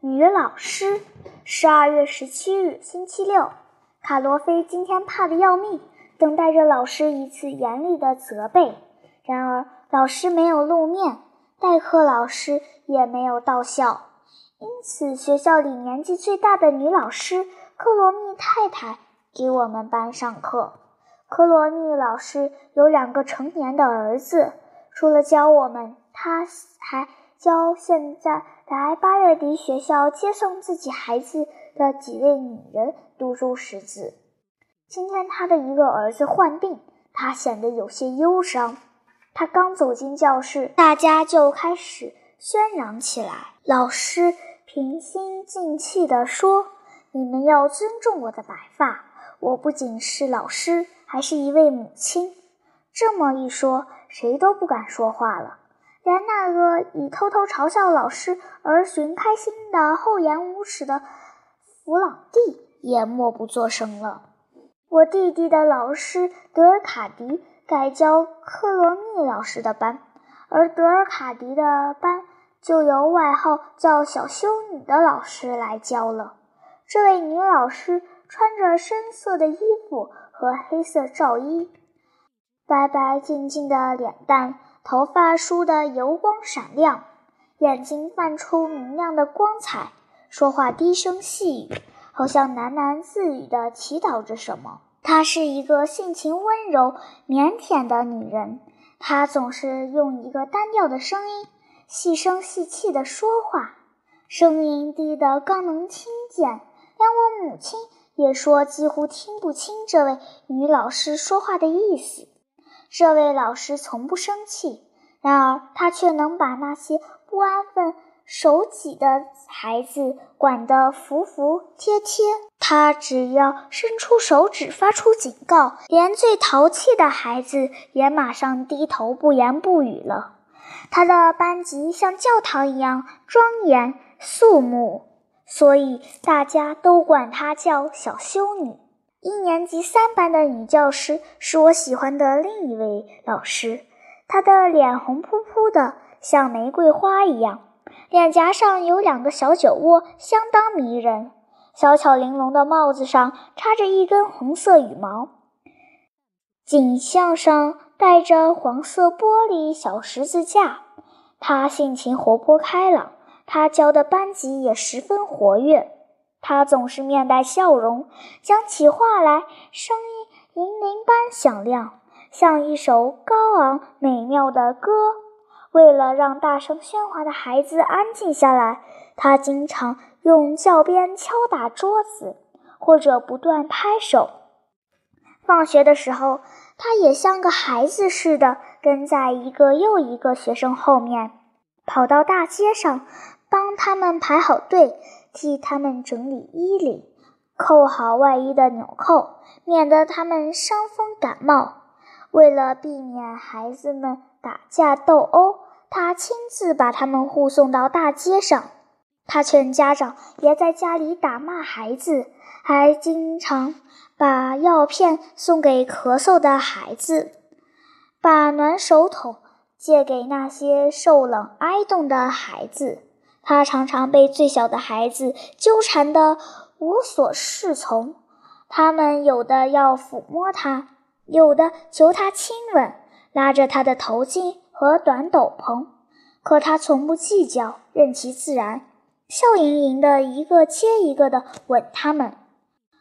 女老师。十二月十七日，星期六，卡罗菲今天怕得要命，等待着老师一次严厉的责备。然而，老师没有露面，代课老师也没有到校，因此学校里年纪最大的女老师克罗密太太给我们班上课。克罗密老师有两个成年的儿子，除了教我们，他还教现在来巴热迪学校接送自己孩子的几位女人读书识字。今天他的一个儿子患病，他显得有些忧伤。他刚走进教室，大家就开始喧嚷起来。老师平心静气地说：“你们要尊重我的白发，我不仅是老师。”还是一位母亲，这么一说，谁都不敢说话了。以偷偷嘲笑老师而寻开心的厚颜无耻的弗朗蒂也默不作声了。我弟弟的老师德尔卡迪改教克罗密老师的班，而德尔卡迪的班就由外号叫“小修女”的老师来教了。这位女老师穿着深色的衣服。和黑色罩衣，白白净净的脸蛋，头发梳得油光闪亮，眼睛泛出明亮的光彩，说话低声细语，好像喃喃自语地祈祷着什么。她是一个性情温柔、腼腆的女人，她总是用一个单调的声音，细声细气地说话，声音低得刚能听见，连我母亲。也说几乎听不清这位女老师说话的意思。这位老师从不生气，然而他却能把那些不安分守己的孩子管得服服帖帖。他只要伸出手指发出警告，连最淘气的孩子也马上低头不言不语了。他的班级像教堂一样庄严肃穆。所以大家都管她叫小修女。一年级三班的女教师是我喜欢的另一位老师，她的脸红扑扑的，像玫瑰花一样，脸颊上有两个小酒窝，相当迷人。小巧玲珑的帽子上插着一根红色羽毛，颈项上戴着黄色玻璃小十字架。她性情活泼开朗。他教的班级也十分活跃，他总是面带笑容，讲起话来声音银铃般响亮，像一首高昂美妙的歌。为了让大声喧哗的孩子安静下来，他经常用教鞭敲打桌子，或者不断拍手。放学的时候，他也像个孩子似的跟在一个又一个学生后面，跑到大街上。帮他们排好队，替他们整理衣领，扣好外衣的纽扣，免得他们伤风感冒。为了避免孩子们打架斗殴，他亲自把他们护送到大街上。他劝家长别在家里打骂孩子，还经常把药片送给咳嗽的孩子，把暖手桶借给那些受冷挨冻的孩子。他常常被最小的孩子纠缠得无所适从，他们有的要抚摸他，有的求他亲吻，拉着他的头巾和短斗篷，可他从不计较，任其自然，笑盈盈的一个接一个的吻他们。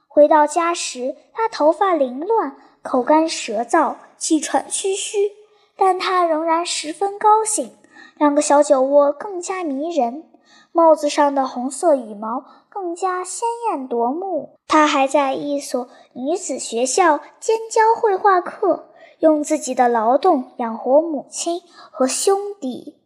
回到家时，他头发凌乱，口干舌燥，气喘吁吁，但他仍然十分高兴。两个小酒窝更加迷人。帽子上的红色羽毛更加鲜艳夺目。他还在一所女子学校兼教绘画课，用自己的劳动养活母亲和兄弟。